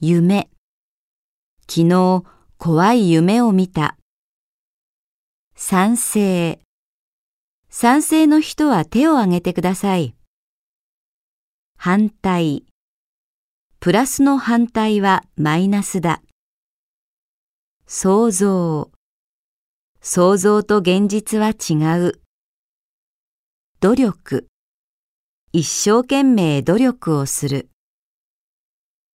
夢。昨日怖い夢を見た。賛成。賛成の人は手を挙げてください。反対。プラスの反対はマイナスだ。想像。想像と現実は違う。努力。一生懸命努力をする。